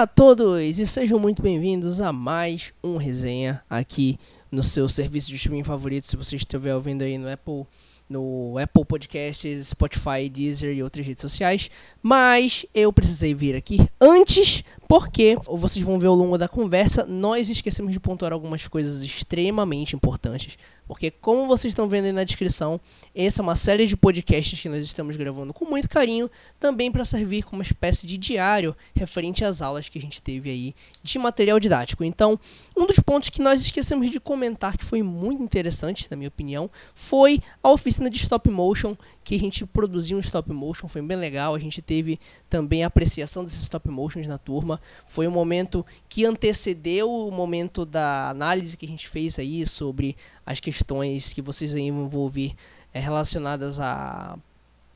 Olá a todos e sejam muito bem-vindos a mais um resenha aqui no seu serviço de streaming favorito. Se você estiver ouvindo aí no Apple, no Apple Podcasts, Spotify, Deezer e outras redes sociais. Mas eu precisei vir aqui antes porque, vocês vão ver ao longo da conversa, nós esquecemos de pontuar algumas coisas extremamente importantes. Porque, como vocês estão vendo aí na descrição, essa é uma série de podcasts que nós estamos gravando com muito carinho, também para servir como uma espécie de diário referente às aulas que a gente teve aí de material didático. Então, um dos pontos que nós esquecemos de comentar, que foi muito interessante, na minha opinião, foi a oficina de stop motion, que a gente produziu um stop motion, foi bem legal. A gente teve também a apreciação desses stop motions na turma. Foi um momento que antecedeu o momento da análise que a gente fez aí sobre as questões que vocês aí vão ouvir é, relacionadas a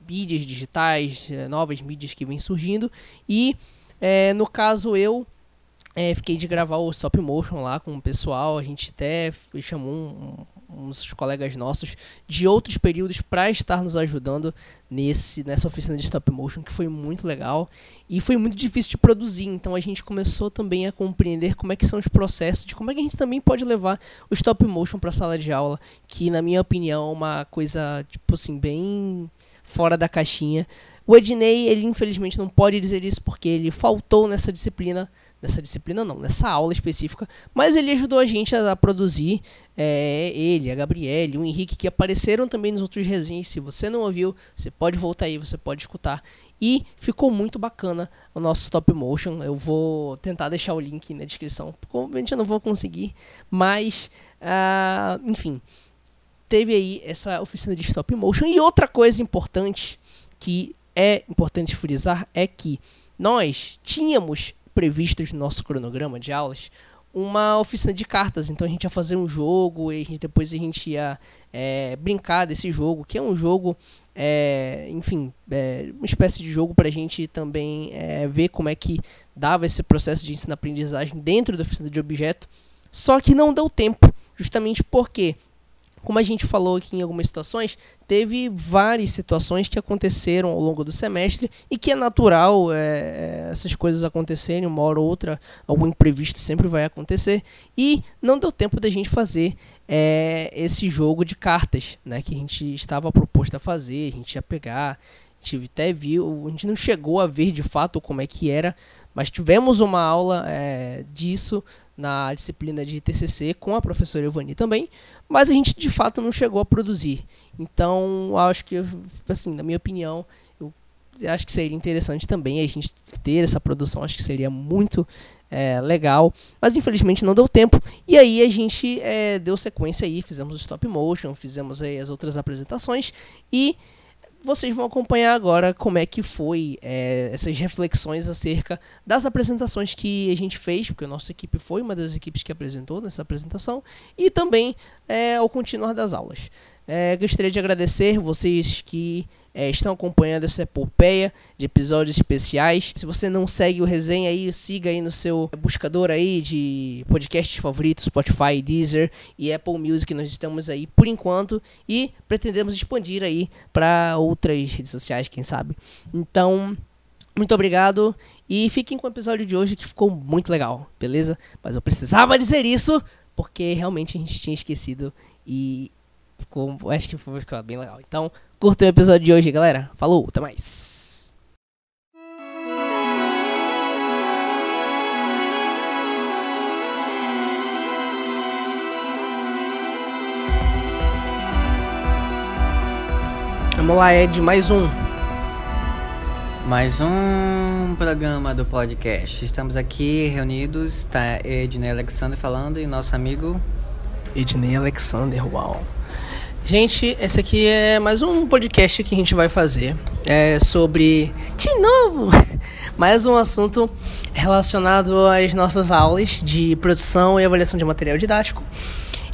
mídias digitais, é, novas mídias que vêm surgindo. E é, no caso eu é, fiquei de gravar o stop motion lá com o pessoal. A gente até chamou um, uns colegas nossos de outros períodos para estar nos ajudando nesse nessa oficina de stop motion que foi muito legal e foi muito difícil de produzir. Então a gente começou também a compreender como é que são os processos de como é que a gente também pode levar o stop motion para a sala de aula que na minha opinião é uma coisa tipo assim bem fora da caixinha. O Ednei, ele infelizmente não pode dizer isso porque ele faltou nessa disciplina, nessa disciplina não, nessa aula específica, mas ele ajudou a gente a, a produzir, é, ele, a Gabriele, o Henrique, que apareceram também nos outros resenhas. Se você não ouviu, você pode voltar aí, você pode escutar. E ficou muito bacana o nosso stop motion. Eu vou tentar deixar o link na descrição. Provavelmente eu não vou conseguir, mas, uh, enfim, teve aí essa oficina de stop motion. E outra coisa importante que é importante frisar é que nós tínhamos previstos no nosso cronograma de aulas uma oficina de cartas. Então a gente ia fazer um jogo e a gente, depois a gente ia é, brincar desse jogo, que é um jogo, é, enfim, é, uma espécie de jogo para a gente também é, ver como é que dava esse processo de ensino-aprendizagem dentro da oficina de objeto. Só que não deu tempo, justamente porque como a gente falou aqui em algumas situações, teve várias situações que aconteceram ao longo do semestre e que é natural é, é, essas coisas acontecerem, uma hora ou outra, algum imprevisto sempre vai acontecer. E não deu tempo da gente fazer é, esse jogo de cartas né, que a gente estava proposto a fazer, a gente ia pegar. A gente até viu, a gente não chegou a ver de fato como é que era, mas tivemos uma aula é, disso na disciplina de TCC com a professora Evani também, mas a gente de fato não chegou a produzir. Então, acho que, assim, na minha opinião, eu acho que seria interessante também a gente ter essa produção, acho que seria muito é, legal, mas infelizmente não deu tempo. E aí a gente é, deu sequência aí, fizemos o stop motion, fizemos aí as outras apresentações e vocês vão acompanhar agora como é que foi é, essas reflexões acerca das apresentações que a gente fez, porque a nossa equipe foi uma das equipes que apresentou nessa apresentação, e também é, ao continuar das aulas. É, gostaria de agradecer vocês que é, estão acompanhando essa epopeia de episódios especiais. Se você não segue o resenha aí, siga aí no seu buscador aí de podcasts favoritos, Spotify, Deezer e Apple Music. Nós estamos aí por enquanto e pretendemos expandir aí para outras redes sociais, quem sabe. Então, muito obrigado e fiquem com o episódio de hoje que ficou muito legal, beleza? Mas eu precisava dizer isso porque realmente a gente tinha esquecido e ficou, acho que ficou bem legal. Então, curta o episódio de hoje, galera. Falou, até mais. Vamos lá, Ed, mais um. Mais um programa do podcast. Estamos aqui reunidos, está Ednei Alexander falando e nosso amigo Ednei Alexander, uau. Gente, esse aqui é mais um podcast que a gente vai fazer. É sobre, de novo, mais um assunto relacionado às nossas aulas de produção e avaliação de material didático.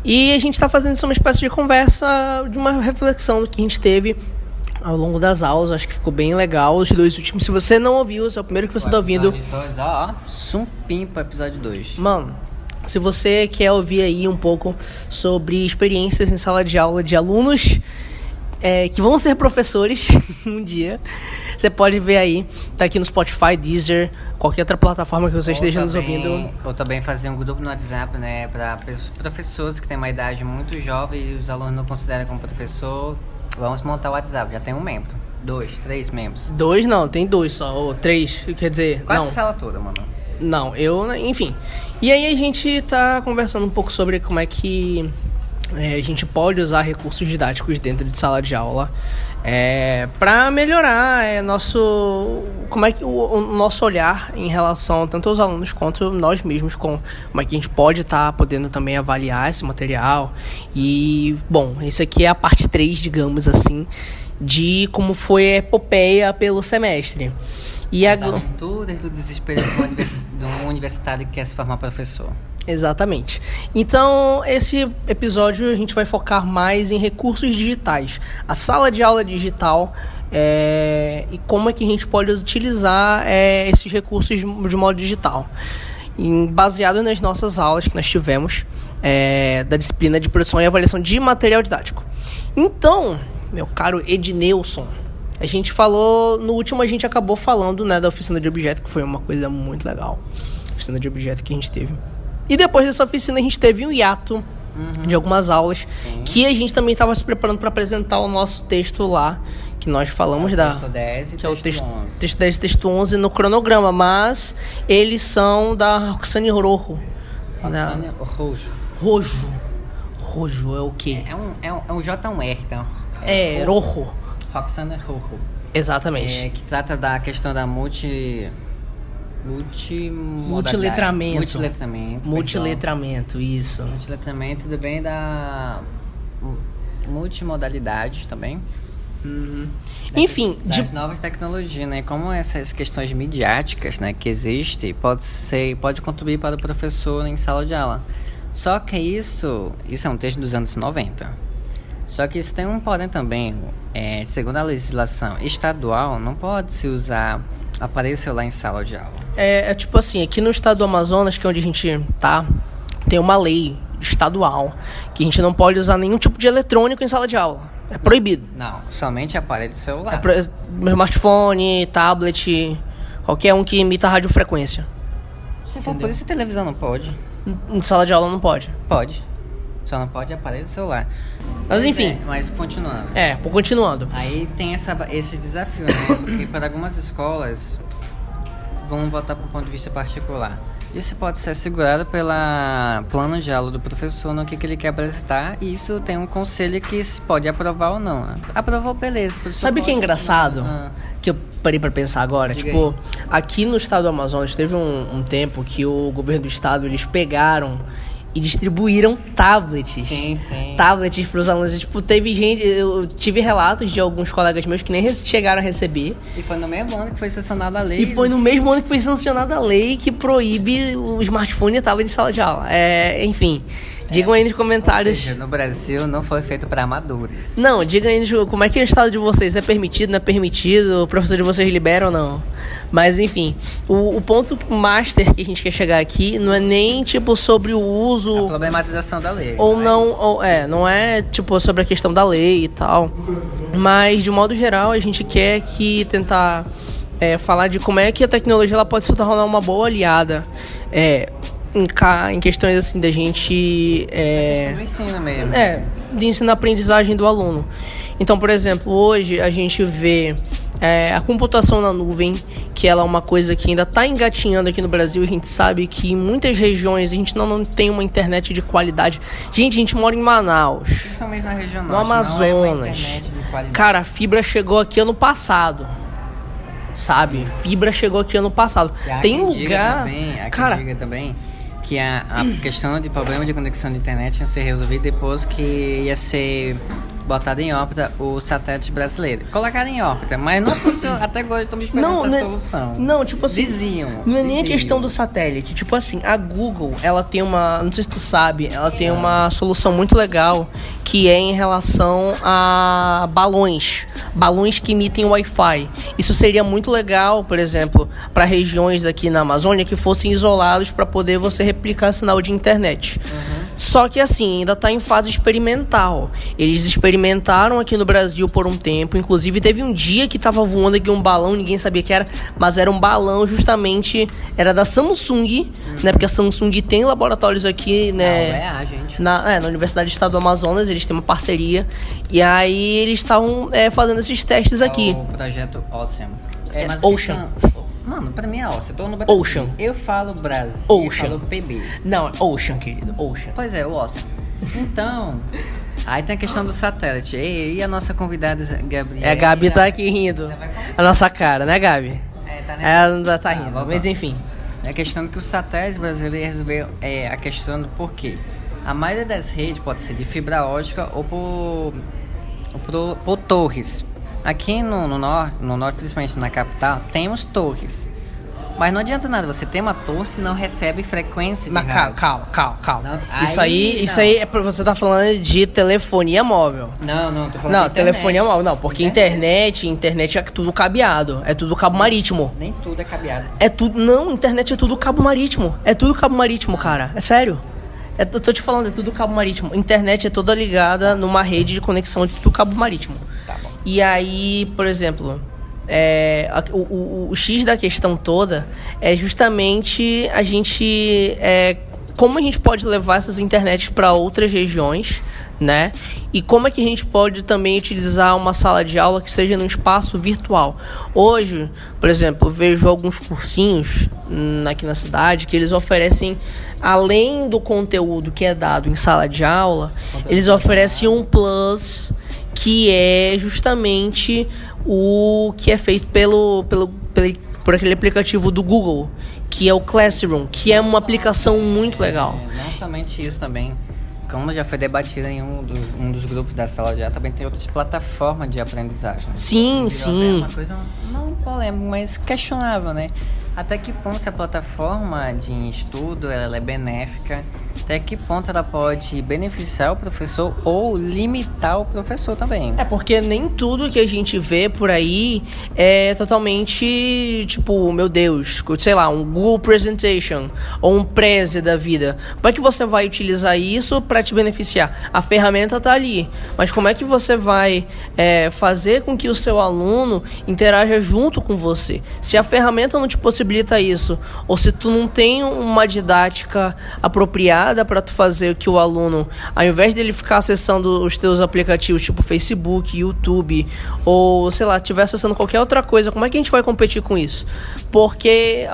E a gente está fazendo isso uma espécie de conversa, de uma reflexão que a gente teve ao longo das aulas. Acho que ficou bem legal. Os dois últimos, se você não ouviu, esse é o primeiro que você está ouvindo. Dois, ó, sumpim para episódio 2. Mano, se você quer ouvir aí um pouco sobre experiências em sala de aula de alunos é, que vão ser professores um dia. Você pode ver aí, tá aqui no Spotify, Deezer, qualquer outra plataforma que você Ou esteja nos também- ouvindo. Ou também fazer um grupo no WhatsApp, né? Para professores que têm uma idade muito jovem e os alunos não consideram como professor. Vamos montar o WhatsApp. Já tem um membro. Dois, três membros. Dois não, tem dois só, ou três, quer dizer, Quase não. a sala toda, mano. Não, eu, enfim. E aí a gente tá conversando um pouco sobre como é que é, a gente pode usar recursos didáticos dentro de sala de aula é, para melhorar é, nosso como é que o, o nosso olhar em relação tanto aos alunos quanto nós mesmos com como é que a gente pode estar podendo também avaliar esse material e bom esse aqui é a parte 3, digamos assim de como foi a epopeia pelo semestre e As agora aventuras do desespero univers... do universitário que quer se formar professor. Exatamente. Então, esse episódio a gente vai focar mais em recursos digitais. A sala de aula digital é, e como é que a gente pode utilizar é, esses recursos de, de modo digital. Em- baseado nas nossas aulas que nós tivemos é, da disciplina de produção e avaliação de material didático. Então, meu caro Ednilson, a gente falou, no último a gente acabou falando né, da oficina de objeto, que foi uma coisa muito legal. Oficina de objeto que a gente teve. E depois dessa oficina a gente teve um hiato de algumas aulas que a gente também estava se preparando para apresentar o nosso texto lá, que nós falamos da Texto 10 e que é o texto texto, 11. texto 10 e texto 11 no cronograma, mas eles são da Roxane Rojo. Da Roxane Rojo. Rojo. Rojo é o quê? É um, é um, é um J um R, então. É, Rojo. Roxana Rojo. Exatamente. É, que trata da questão da multi... Multi... Multiletramento. Multiletramento. Multiletramento, isso. Multiletramento também da... Multimodalidade também. Enfim, das de, novas tecnologias, né? Como essas questões midiáticas, né, que existe, pode ser, pode contribuir para o professor em sala de aula. Só que isso, isso é um texto dos anos 90. Só que isso tem um porém também, é, segundo a legislação estadual, não pode se usar aparelho celular em sala de aula. é, é tipo assim, aqui no estado do Amazonas, que é onde a gente tá, tem uma lei estadual que a gente não pode usar nenhum tipo de eletrônico em sala de aula. É proibido. Não, somente aparelho celular. É pro- meu smartphone, tablet, qualquer um que emita radiofrequência. Se for por isso, a televisão não pode. Em sala de aula não pode. Pode. Só não pode aparelho celular. Mas enfim. é, mas continuando. É, continuando. Aí tem essa, esse desafio, né? Porque para algumas escolas, vamos voltar para o ponto de vista particular. Isso pode ser assegurado pela plano de aula do professor no que, que ele quer apresentar. E isso tem um conselho que se pode aprovar ou não. Aprovou, beleza. Sabe o que é engraçado? Ah, Que eu parei pra pensar agora? Diga tipo, aqui no estado do Amazonas teve um, um tempo que o governo do estado eles pegaram e distribuíram tablets. sim, sim. Tablets pros alunos. E, Tipo, teve gente. Eu tive relatos de alguns colegas meus que nem chegaram a receber. E foi no mesmo ano que foi sancionada a lei. E foi no mesmo ano que foi sancionada a lei que proíbe o smartphone e tablet de sala de aula. É, enfim, digam aí nos comentários. seja, no Brasil não foi feito para amadores. Não, diga aí como é que é o estado de vocês. É permitido, não é permitido? O professor de vocês libera ou não? Mas enfim, o, o ponto master que a gente quer chegar aqui não é nem tipo sobre o A uso problematização da lei. ou mas- não, ou, é, não é tipo sobre a questão da lei e tal. Mas de modo geral a gente quer que tentar é, falar de como é que a tecnologia ela pode se tornar uma boa aliada. É, em, em questões assim da gente é, No ensino mesmo. é, de ensino-aprendizagem do aluno. Então, por exemplo, hoje a gente vê é, a computação na nuvem, que ela é uma coisa que ainda está engatinhando aqui no Brasil. A gente sabe que em muitas regiões a gente não, não tem uma internet de qualidade. Gente, a gente mora em Manaus, Principalmente na região no norte. É Amazonas. qualidade. Cara, a fibra chegou aqui ano passado. Sabe? Fibra chegou aqui ano passado. E Tem lugar. Também, Cara, também que a, a questão de problema de conexão de internet ia ser resolvida depois que ia ser botado em órbita o satélite brasileiro. Colocaram em órbita, mas não funcionou. Até agora estamos esperando Não, essa né- solução. Não, tipo assim. Diziam. Não é nem a questão do satélite. Tipo assim, a Google, ela tem uma. Não sei se tu sabe, ela tem uma solução muito legal que é em relação a balões. Balões que emitem Wi-Fi. Isso seria muito legal, por exemplo, para regiões aqui na Amazônia que fossem isolados para poder você replicar sinal de internet. Só que assim, ainda está em fase experimental. Eles experimentaram aqui no Brasil por um tempo. Inclusive, teve um dia que estava voando aqui um balão, ninguém sabia que era, mas era um balão justamente. Era da Samsung, hum. né? Porque a Samsung tem laboratórios aqui, né? Não, é a gente. Na, é, na Universidade do Estado do Amazonas, eles têm uma parceria. E aí eles estavam é, fazendo esses testes é aqui. O projeto Ocean. É, Ocean. Mano, pra mim é Ocean. Tô no Brasil. Ocean. Eu falo Brasil. Ocean. Eu falo PB. Não, é Ocean, querido. Ocean. Pois é, o Ocean. Então, aí tem a questão do satélite. E, e a nossa convidada, Gabriela? É, a Gabi tá aqui rindo. A nossa cara, né, Gabi? É, tá Ela tá rindo. Ah, mas enfim. É a questão que o satélite brasileiro resolveu. É a questão do porquê. A maioria das redes pode ser de fibra ótica ou por, ou por, por torres. Aqui no, no, norte, no norte, principalmente na capital, temos torres. Mas não adianta nada, você tem uma torre se não recebe frequência Mas calma, calma, calma, calma. Não, isso aí, aí isso aí é pra você tá falando de telefonia móvel. Não, não, tô falando Não, telefonia móvel, não, porque internet, internet é tudo cabeado, é tudo cabo marítimo. Nem tudo é cabeado. É tudo, não, internet é tudo cabo marítimo. É tudo cabo marítimo, cara. É sério. É, eu tô te falando, é tudo cabo marítimo. Internet é toda ligada numa rede de conexão de tudo cabo marítimo. E aí, por exemplo, é, o, o, o, X da questão toda é justamente a gente. É, como a gente pode levar essas internets para outras regiões, né? E como é que a gente pode também utilizar uma sala de aula que seja num espaço virtual? Hoje, por exemplo, eu vejo alguns cursinhos hum, aqui na cidade que eles oferecem, além do conteúdo que é dado em sala de aula, eles oferecem um plus que é justamente o que é feito pelo, pelo, pelo por aquele aplicativo do Google, que é o Classroom, que é uma aplicação muito legal. É, não somente isso também, como já foi debatido em um dos, um dos grupos da sala de aula, também tem outras plataformas de aprendizagem. Sim, sim. É uma coisa não polêmica, mas questionável, né? Até que ponto essa plataforma de estudo ela é benéfica? Até que ponto ela pode beneficiar o professor ou limitar o professor também? É porque nem tudo que a gente vê por aí é totalmente tipo, meu Deus, sei lá, um Google Presentation ou um Prezi da vida. Como é que você vai utilizar isso para te beneficiar? A ferramenta tá ali, mas como é que você vai é, fazer com que o seu aluno interaja junto com você? Se a ferramenta não te possibilita possibilita isso. Ou se tu não tem uma didática apropriada para tu fazer que o aluno, ao invés dele ficar acessando os teus aplicativos tipo Facebook, YouTube, ou sei lá, estiver acessando qualquer outra coisa, como é que a gente vai competir com isso? Porque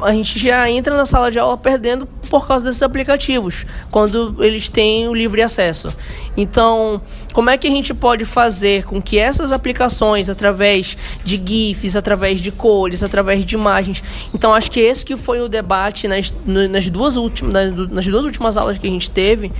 a gente já entra na sala de aula perdendo por causa desses aplicativos, quando eles têm o livre acesso. Então, como é que a gente pode fazer com que essas aplicações, através de GIFs, através de cores, através de imagens. Então, acho que esse que foi o debate nas, nas, duas, últimas, nas, nas duas últimas aulas que a gente teve,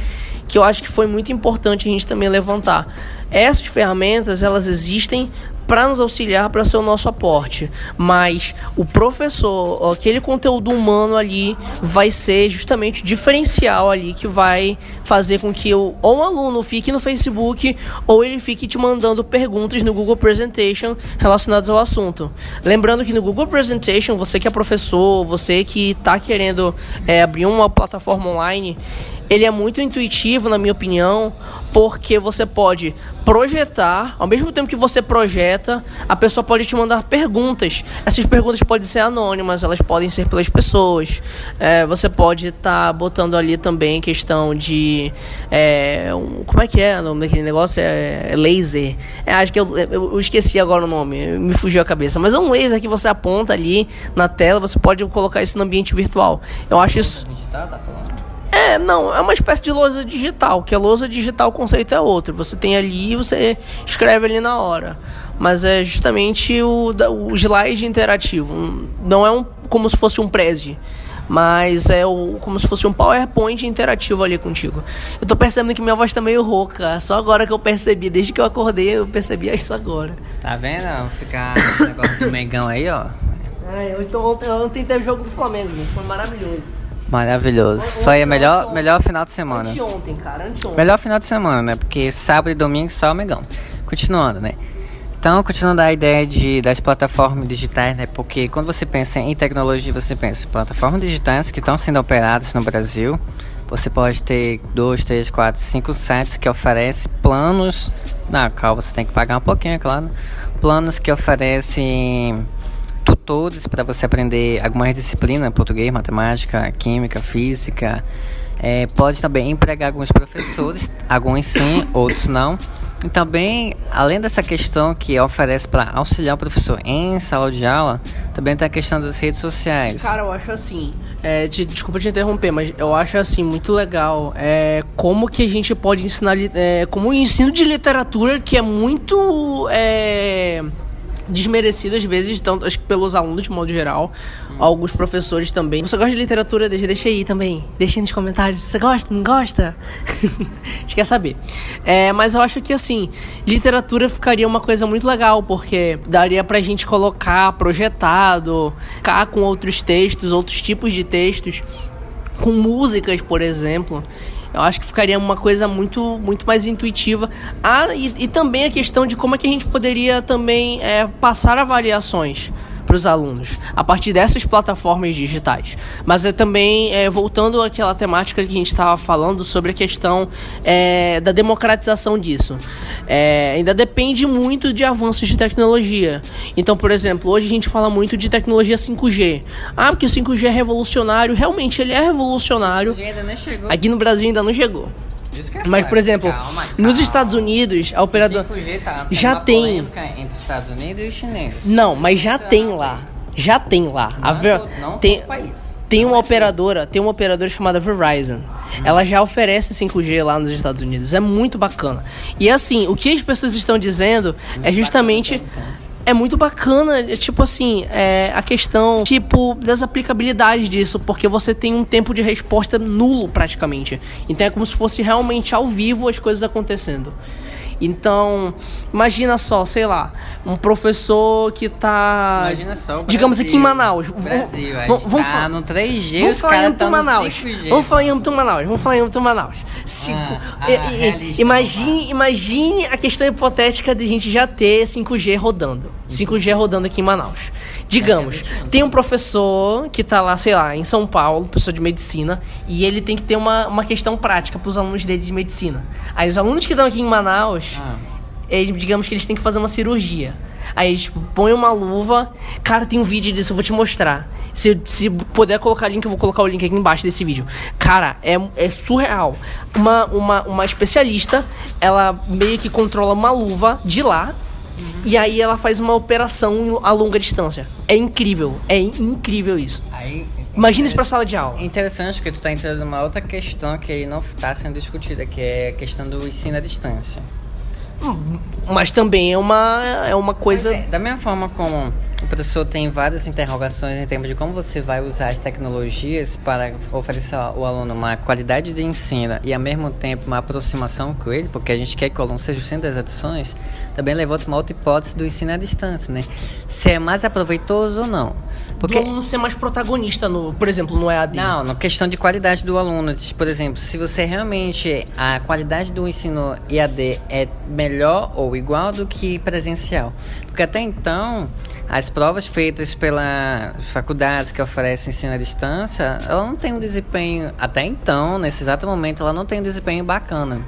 que eu acho que foi muito importante a gente também levantar. Essas ferramentas, elas existem para nos auxiliar para ser o nosso aporte, mas o professor, aquele conteúdo humano ali vai ser justamente o diferencial ali que vai fazer com que o, ou um aluno fique no Facebook ou ele fique te mandando perguntas no Google Presentation relacionadas ao assunto. Lembrando que no Google Presentation, você que é professor, você que está querendo é, abrir uma plataforma online, ele é muito intuitivo, na minha opinião, porque você pode projetar, ao mesmo tempo que você projeta, a pessoa pode te mandar perguntas. Essas perguntas podem ser anônimas, elas podem ser pelas pessoas. É, você pode estar tá botando ali também questão de. É, um, como é que é o nome daquele negócio? É, é laser. É, acho que eu, eu, esqueci agora o nome, me fugiu a cabeça. Mas é um laser que você aponta ali na tela, você pode colocar isso no ambiente virtual. Eu acho isso. Digital, tá falando? É, não, é uma espécie de lousa digital, que a lousa digital o conceito é outro. Você tem ali e você escreve ali na hora. Mas é justamente o, o slide interativo. Não é um, como se fosse um Prezi. Mas é o, como se fosse um PowerPoint interativo ali contigo. Eu tô percebendo que minha voz tá meio rouca. Só agora que eu percebi. Desde que eu acordei, eu percebi isso agora. Tá vendo? Ficar esse negócio do Megão aí, ó. Eu tô, ontem, ontem teve o jogo do Flamengo, Foi maravilhoso. Maravilhoso. Foi o melhor, melhor final de semana. Anteontem, cara, anteontem. Melhor final de semana, né? Porque sábado e domingo só o Megão. Continuando, né? Então, continuando a ideia de, das plataformas digitais, né? Porque quando você pensa em tecnologia, você pensa em plataformas digitais que estão sendo operadas no Brasil, Você pode ter dois, três, quatro, cinco sites que oferecem planos, na qual você tem que pagar um pouquinho, é claro. Planos que oferecem tutores para você aprender algumas disciplinas, português, matemática, química, física. É, pode também empregar alguns professores, alguns sim, outros não. E também, além dessa questão que oferece para auxiliar o professor em sala de aula, também tem a questão das redes sociais. Cara, eu acho assim, é, te, desculpa te interromper, mas eu acho assim muito legal é, como que a gente pode ensinar, é, como o ensino de literatura que é muito é, desmerecido às vezes, tanto acho que pelos alunos de modo geral, hum. alguns professores também. Você gosta de literatura? Deixa, deixa aí também. Deixa aí nos comentários. Você gosta? Não gosta? a gente quer saber. É, mas eu acho que assim, literatura ficaria uma coisa muito legal, porque daria pra gente colocar projetado, cá com outros textos, outros tipos de textos, com músicas, por exemplo. Eu acho que ficaria uma coisa muito, muito mais intuitiva. Ah, e, e também a questão de como é que a gente poderia também é, passar avaliações para os alunos a partir dessas plataformas digitais. Mas é também é, voltando àquela temática que a gente estava falando sobre a questão é, da democratização disso. É, ainda depende muito de avanços de tecnologia. Então, por exemplo, hoje a gente fala muito de tecnologia 5G. Ah, porque o 5G é revolucionário. Realmente, ele é revolucionário. Aqui no Brasil ainda não chegou. É Mas, por exemplo, calma, calma. nos Estados Unidos, a operadora. 5G tá, tem já tem. Entre os Estados Unidos e os chineses. Não, mas já então, tem lá. Já tem lá. Não, a Ver... não tem, tem uma operadora, tem uma operadora chamada Verizon. Hum. Ela já oferece 5G lá nos Estados Unidos. É muito bacana. E assim, o que as pessoas estão dizendo é justamente é muito bacana, é, tipo assim, é, a questão, tipo, das aplicabilidades disso, porque você tem um tempo de resposta nulo praticamente. Então é como se fosse realmente ao vivo as coisas acontecendo. Então, imagina só, sei lá, um professor que tá. Imagina só, Brasil, digamos aqui em Manaus. Brasil, a gente vamos, tá no 3G, vamos falar em âmbito Manaus. Vamos falar em âmbito Manaus, vamos falar em âmbito Manaus. Cinco. Ah, ah, imagine, imagine a questão hipotética de a gente já ter 5G rodando. 5G rodando aqui em Manaus. Digamos, é, tem um professor que tá lá, sei lá, em São Paulo, professor de medicina, e ele tem que ter uma, uma questão prática para os alunos dele de medicina. Aí os alunos que estão aqui em Manaus, ah. eles, digamos que eles têm que fazer uma cirurgia. Aí, tipo, põe uma luva. Cara, tem um vídeo disso, eu vou te mostrar. Se, se puder colocar o link, eu vou colocar o link aqui embaixo desse vídeo. Cara, é, é surreal. Uma, uma, uma especialista, ela meio que controla uma luva de lá Uhum. E aí ela faz uma operação a longa distância. É incrível, é incrível isso. Aí, Imagina isso pra sala de aula. Interessante porque tu tá entrando numa outra questão que não tá sendo discutida, que é a questão do ensino à distância. Mas também é uma, é uma coisa. É, da mesma forma como o professor tem várias interrogações em termos de como você vai usar as tecnologias para oferecer ao aluno uma qualidade de ensino e ao mesmo tempo uma aproximação com ele, porque a gente quer que o aluno seja o centro das atenções, também levanta uma outra hipótese do ensino à distância, né? Se é mais aproveitoso ou não. Porque... Do aluno ser mais protagonista, no, por exemplo, no EAD. Não, na questão de qualidade do aluno. Por exemplo, se você realmente. A qualidade do ensino EAD é melhor ou igual do que presencial. Porque até então as provas feitas pelas faculdades que oferecem ensino à distância, ela não tem um desempenho, até então, nesse exato momento, ela não tem um desempenho bacana.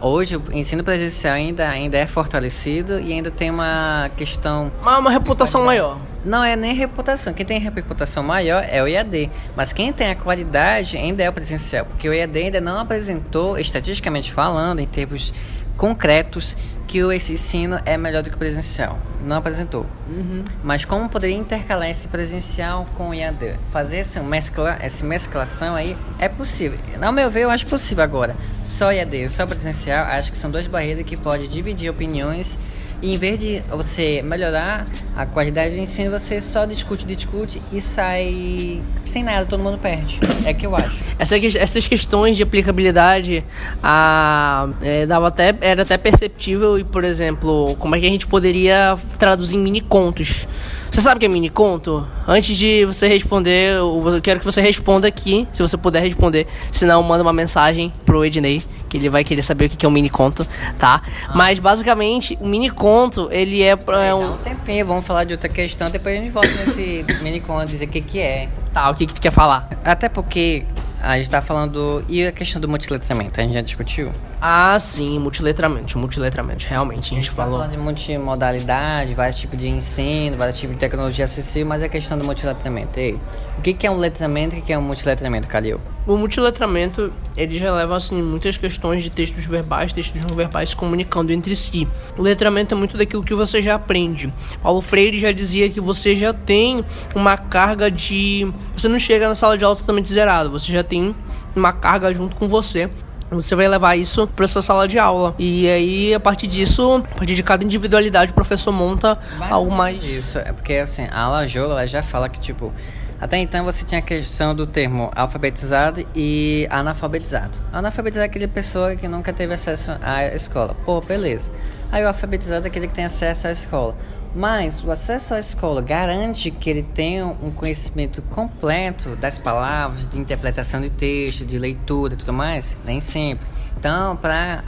Hoje o ensino presencial ainda, ainda é fortalecido e ainda tem uma questão. Uma, uma reputação maior. Não é nem reputação. Quem tem reputação maior é o IAD. Mas quem tem a qualidade ainda é o presencial. Porque o IAD ainda não apresentou, estatisticamente falando, em termos concretos, que esse ensino é melhor do que o presencial. Não apresentou. Uhum. Mas como poderia intercalar esse presencial com o IAD? Fazer essa, mescla, essa mesclação aí é possível. Ao meu ver, eu acho possível agora. Só IAD, só presencial, acho que são duas barreiras que podem dividir opiniões e em vez de você melhorar a qualidade do ensino, você só discute, discute e sai sem nada, todo mundo perde. É que eu acho. Essa, essas questões de aplicabilidade a, é, dava até, era até perceptível e, por exemplo, como é que a gente poderia traduzir em mini contos. Você sabe o que é mini conto? Antes de você responder, eu quero que você responda aqui, se você puder responder. Senão, manda uma mensagem pro Ednei que ele vai querer saber o que é um mini conto, tá? Ah. Mas basicamente, o mini conto, ele é, é um... um tempinho, vamos falar de outra questão, depois a gente volta nesse mini conto, dizer o que que é. Tá, o que que tu quer falar? Até porque a gente tá falando. E a questão do multiletramento? A gente já discutiu? Ah, sim, multiletramento, multiletramento, realmente, a gente, Tá falou. falando de multimodalidade, vários tipos de ensino, vários tipos de tecnologia acessível, mas a questão do multiletramento. Ei, o que, que é um letramento e o que, que é um multiletramento, Calil? O multiletramento, ele já leva, assim, muitas questões de textos verbais, textos não verbais se comunicando entre si. O letramento é muito daquilo que você já aprende. Paulo Freire já dizia que você já tem uma carga de... Você não chega na sala de aula totalmente zerado, você já tem uma carga junto com você. Você vai levar isso para sua sala de aula. E aí, a partir disso, a partir de cada individualidade, o professor monta algo mais... Isso, é porque assim, a Lajola ela já fala que, tipo, até então você tinha a questão do termo alfabetizado e analfabetizado. Analfabetizado é aquele pessoa que nunca teve acesso à escola. Pô, beleza. Aí o alfabetizado é aquele que tem acesso à escola. Mas o acesso à escola garante que ele tenha um conhecimento completo das palavras, de interpretação de texto, de leitura e tudo mais? Nem sempre. Então, para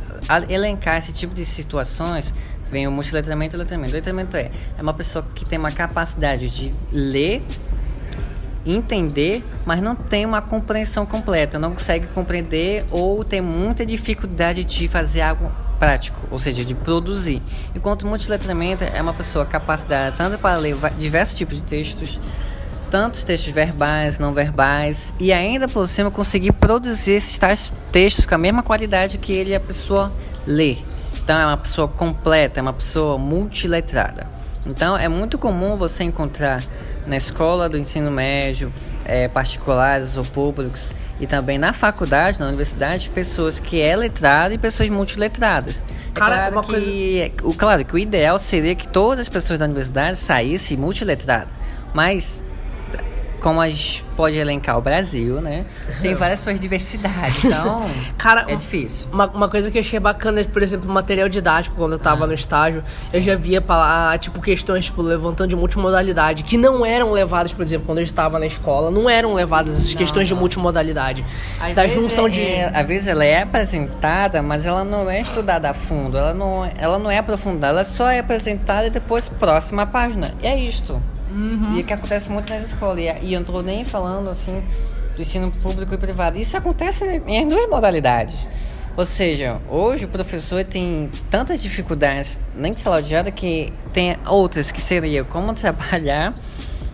elencar esse tipo de situações, vem o multiletramento e o letramento. O letramento é, é uma pessoa que tem uma capacidade de ler, entender, mas não tem uma compreensão completa, não consegue compreender ou tem muita dificuldade de fazer algo prático, ou seja, de produzir. Enquanto multiletramento é uma pessoa capacitada tanto para ler diversos tipos de textos, tantos textos verbais, não verbais, e ainda por cima conseguir produzir esses tais textos com a mesma qualidade que ele a pessoa lê. Então é uma pessoa completa, é uma pessoa multiletrada. Então é muito comum você encontrar na escola do ensino médio, eh, particulares ou públicos, e também na faculdade, na universidade, pessoas que é letrada e pessoas multiletradas. É Cara, claro uma que, coisa- o, claro que o ideal seria que todas as pessoas da universidade saíssem multiletradas, mas como a gente pode elencar o Brasil, né? Tem várias suas diversidades, então Cara, é difícil. Uma, uma coisa que eu achei bacana, por exemplo, material didático, quando eu tava no estágio, eu já via tipo, questões, tipo, levantando de multimodalidade, que não eram levadas, por exemplo, quando eu estava na escola, não eram levadas essas questões de multimodalidade. Às da junção é- de. é- às vezes ela é apresentada, mas ela não é estudada a fundo, ela não, ela não é aprofundada, ela só é apresentada e depois próxima página. E é isto. Uhum. E é que acontece muito nas escolas. E, eu não tô nem falando assim do ensino público e privado. Isso acontece em duas modalidades. Ou seja, hoje o professor tem tantas dificuldades nem de sala de aula que tem outras que seria como trabalhar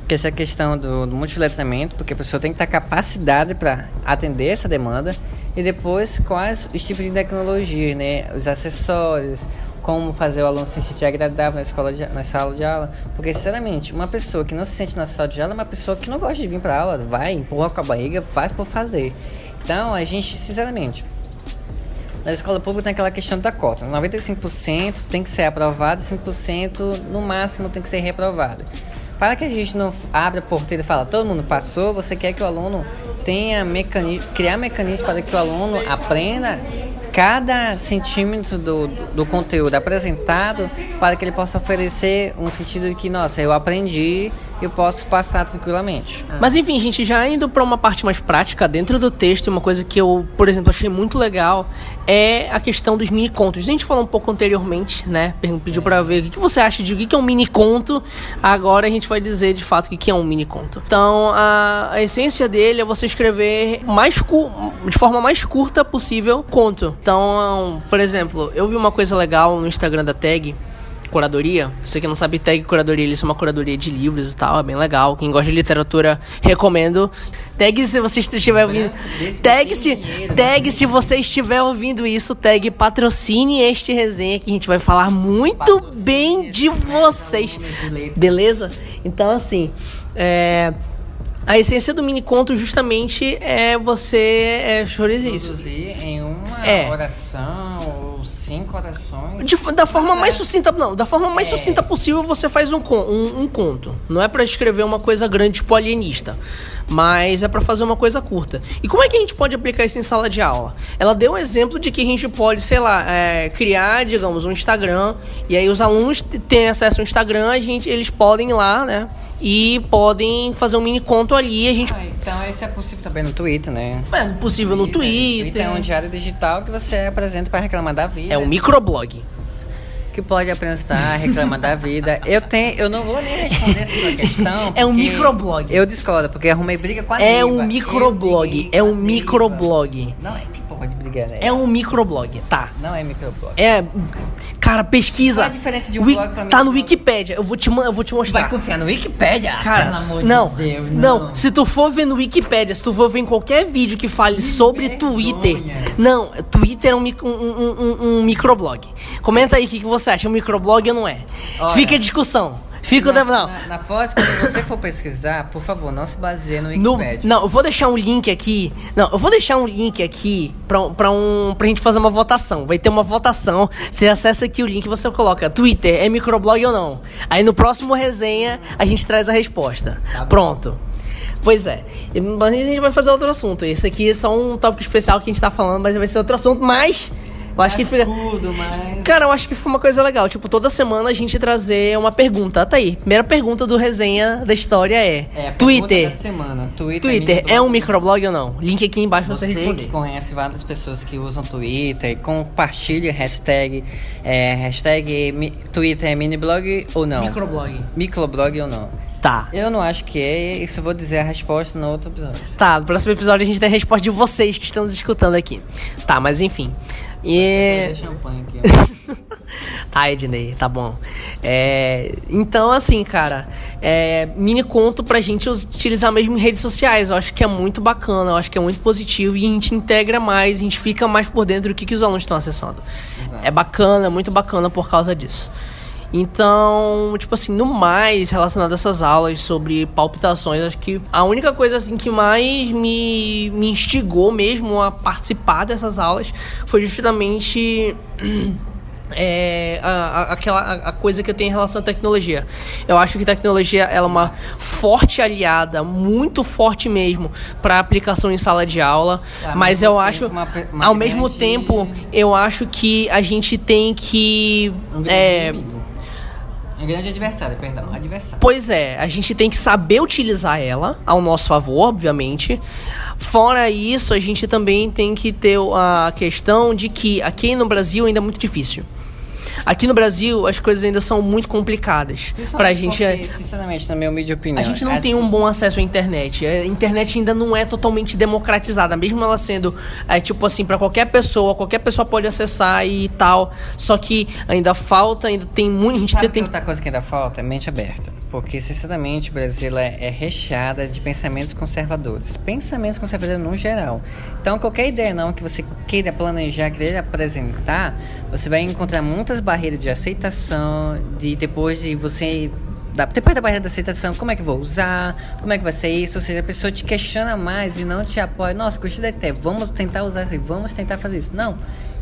que essa questão do, do multiletramento, porque a pessoa tem que ter capacidade para atender essa demanda e depois quais os tipos de tecnologia, né, os acessórios, como fazer o aluno se sentir agradável na escola, de, na sala de aula, porque sinceramente uma pessoa que não se sente na sala de aula é uma pessoa que não gosta de vir para aula, vai empurra com a barriga, faz por fazer. Então a gente, sinceramente, na escola pública tem aquela questão da cota. 95% tem que ser aprovado, 5% no máximo tem que ser reprovado. Para que a gente não abra a porteira e fala, todo mundo passou, você quer que o aluno tenha mecanismo, criar mecanismos para que o aluno aprenda cada centímetro do, do, do conteúdo apresentado para que ele possa oferecer um sentido de que, nossa, eu aprendi, eu posso passar tranquilamente. Mas enfim, gente, já indo pra uma parte mais prática, dentro do texto, uma coisa que eu, por exemplo, achei muito legal é a questão dos mini contos. A gente falou um pouco anteriormente, né? Pediu pra ver o que você acha de o que é um mini conto. Agora a gente vai dizer de fato o que que é um mini conto. Então, a, a essência dele é você escrever mais cu- de forma mais curta possível conto. Então, por exemplo, eu vi uma coisa legal no Instagram da Tag curadoria. Você que não sabe tag curadoria, eles são uma curadoria de livros e tal, é bem legal. Quem gosta de literatura, recomendo. Tag se você estiver ouvindo. Tag se, tag se você estiver ouvindo isso, tag patrocine este resenha que a gente vai falar muito bem de vocês. Beleza? Então assim, é a essência do mini conto justamente é você é, isso. Produzir em uma É. oração ou cinco orações. De- da forma mais sucinta, não, da forma mais É. sucinta possível você faz um, um, um conto. Não é pra escrever uma coisa grande tipo alienista, mas é pra fazer uma coisa curta. E como é que a gente pode aplicar isso em sala de aula? Ela deu um exemplo de que a gente pode, sei lá, é, criar, digamos, um Instagram e aí os alunos têm acesso ao Instagram, a gente, eles podem ir lá, né? E podem fazer um mini conto ali, a gente Ah, então isso é possível também no Twitter, né? é possível no Twitter. Twitter é um diário digital que você apresenta para reclamar da vida. É um microblog. que pode apresentar, reclamar da vida. Eu tenho, eu não vou nem responder essa questão. É um microblog. Eu discordo, porque arrumei briga com a É um microblog, é um Neiva. microblog. Não é que porra de briga, né? É um microblog, tá. Não é microblog. É. Cara, pesquisa. Qual a diferença de um Wiki- blog pra Tá no? Wikipedia. Eu vou te, eu vou te mostrar. Vai confiar no Wikipedia? Cara, Pelo amor não, de Deus, não, Se tu for ver no Wikipedia, se tu for ver em qualquer vídeo que fale sobre vergonha. Twitter, não, Twitter é um, um, um- um- um microblog. Comenta aí o que, que você acha, é um microblog ou não é? Olha. Fica a discussão. Fica o na, deb- não. Na, na pós, quando você for pesquisar, por favor, não se baseie no No- Wikipedia. não, eu vou deixar um link aqui. Não, eu vou deixar um link aqui pra, um- pra, um, pra gente fazer uma votação. Vai ter uma votação. Você acessa aqui o link e você coloca Twitter, é microblog ou não? Aí no próximo resenha a gente traz a resposta. Tá. Pronto. Pois é. Mas a gente vai fazer outro assunto. Esse aqui é só um tópico especial que a gente tá falando, mas vai ser outro assunto, mas. Eu acho que. Tudo, mas... Cara, eu acho que foi uma coisa legal. Tipo, toda semana a gente trazer uma pergunta. Tá aí. Primeira pergunta do resenha da história é: É, Twitter. da semana. Twitter, Twitter microblog. é um microblog ou não? Link aqui embaixo pra você Você responder. que conhece várias pessoas que usam Twitter, compartilhe hashtag, é, hashtag mi- Twitter é miniblog ou não? Microblog. Microblog ou não? Tá. Eu não acho que é, isso eu vou dizer a resposta no outro episódio. Tá, no próximo episódio a gente tem a resposta de vocês que estão nos escutando aqui. Tá, mas enfim. E. Champanhe aqui, ó. tá, Ednei, tá bom. É, então, assim, cara, é, mini conto pra gente utilizar mesmo em redes sociais. Eu acho que é muito bacana, eu acho que é muito positivo e a gente integra mais, a gente fica mais por dentro do que, que os alunos estão acessando. Exato. É bacana, é muito bacana por causa disso. Então, tipo assim, no mais relacionado a essas aulas sobre palpitações, acho que a única coisa assim que mais me, me instigou mesmo a participar dessas aulas foi justamente é, a, a- aquela a, a coisa que eu tenho em relação à tecnologia. Eu acho que tecnologia ela é uma forte aliada, muito forte mesmo, para aplicação em sala de aula. Ao mas eu acho, uma uma ao mesmo tempo, eu acho que a gente tem que Um é, inimigo. Um grande adversário, perdão. Adversário. Pois é, a gente tem que saber utilizar ela ao nosso favor, obviamente. Fora isso, a gente também tem que ter a questão de que aqui no Brasil ainda é muito difícil. Aqui no Brasil as coisas ainda são muito complicadas pra gente. Porque, sinceramente, na minha humilde opinião. A gente não as- tem um bom acesso à internet. A internet ainda não é totalmente democratizada, mesmo ela sendo, é, tipo assim, para qualquer pessoa, qualquer pessoa pode acessar e tal. Só que ainda falta, ainda tem muito. A gente Sabe tem, outra coisa que ainda falta? É mente aberta. Porque, sinceramente, o Brasil é, é recheada de pensamentos conservadores. Pensamentos conservadores no geral. Então, qualquer ideia não que você queira planejar, queira apresentar, você vai encontrar muitas barreiras de aceitação, de depois de você... Depois da barreira da aceitação, como é que vou usar? Como é que vai ser isso? Ou seja, a pessoa te questiona mais e não te apoia. Nossa, gostei da ideia, vamos tentar usar isso, vamos tentar fazer isso. Não,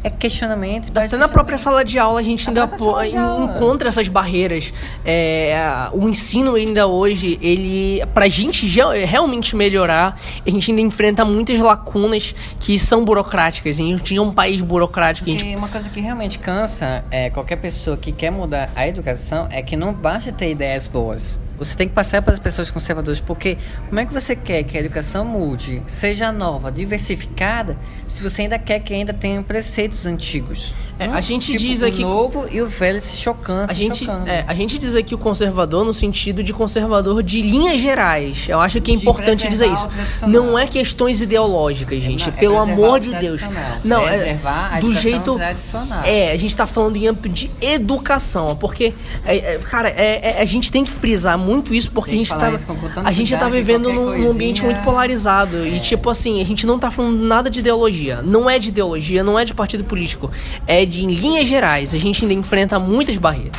é questionamento. Até na própria sala de aula a gente A ainda pô- encontra essas barreiras. É, o ensino ainda hoje, ele, pra gente ge- realmente melhorar, a gente ainda enfrenta muitas lacunas que são burocráticas. A gente é um país burocrático. Gente Porque uma coisa que realmente cansa é qualquer pessoa que quer mudar a educação é que não basta ter ideias boas. Você tem que passar para as pessoas conservadoras, porque como é que você quer que a educação mude, seja nova, diversificada, se você ainda quer que ainda tenha preceitos antigos? É, Hum? a gente Tipo, diz o aqui- novo e o velho se chocando. A se gente, chocando. é, a gente diz aqui o conservador no sentido de conservador de linhas gerais. Eu acho que é De importante dizer isso. o. Não é questões ideológicas, gente. Não, é pelo preservar amor o de Deus. Não, é do jeito tradicional. É, a gente tá falando em âmbito de educação, porque é, é, cara, é, é- a gente tem que frisar muito isso porque a gente tá tanta a gente tá vivendo num, num ambiente coisinha- muito polarizado e tipo assim, a gente não tá falando nada de ideologia. Não é de ideologia, não é de partido político. É de em linhas gerais. A gente ainda enfrenta muitas barreiras.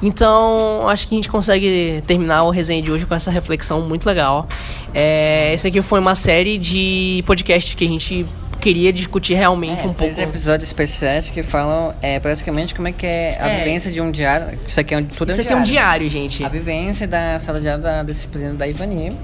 Então, acho que a gente consegue terminar o resenha de hoje com essa reflexão muito legal. É, esse aqui foi uma série de podcasts que a gente queria discutir realmente É, um pouco. episódios especiais que falam é, basicamente como é que é a É. vivência de um diário. Isso aqui é um, tudo Isso aqui é um diário, gente. A vivência da sala de aula da disciplina da Ivani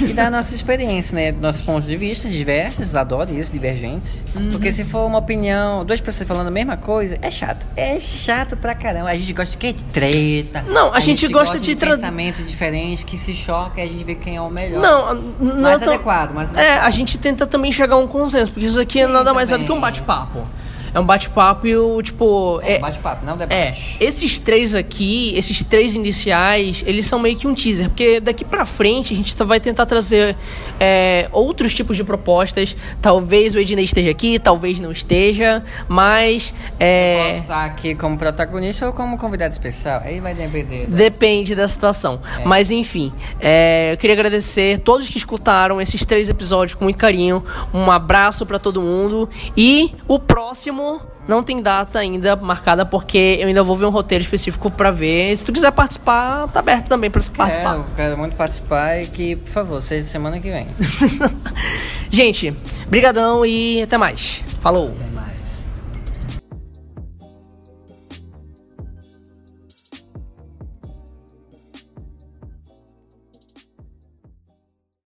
e da nossa experiência, né? Nossos pontos de vista diversos, adoro isso, divergentes. Uhum. Porque se for uma opinião, duas pessoas falando a mesma coisa, é chato. É chato pra caramba. A gente gosta de quê? De treta. Não, a gente gosta de tra- pensamento diferente, que se choca e a gente vê quem é o melhor. Não, não mais tão- adequado, mais É, a gente tenta também chegar a um consenso, porque isso aqui Sim, nada mais é do que um bate-papo. É um bate-papo e o, tipo... É, é, bate-papo, não é, debate. esses três aqui, esses três iniciais, eles são meio que um teaser, porque daqui pra frente a gente tá- vai tentar trazer é, outros tipos de propostas. Talvez o Ednei esteja aqui, talvez não esteja, mas é, Posso estar aqui como protagonista ou como convidado especial? Aí vai depender. depende da situação. Mas enfim, é, eu queria agradecer todos que escutaram esses três episódios com muito carinho. Um abraço pra todo mundo e o próximo não tem data ainda marcada porque eu ainda vou ver um roteiro específico pra ver. Se tu quiser participar, tá aberto também pra tu participar. Quero, quero muito participar e que, por favor, seja semana que vem. Gente, brigadão e até mais. Falou.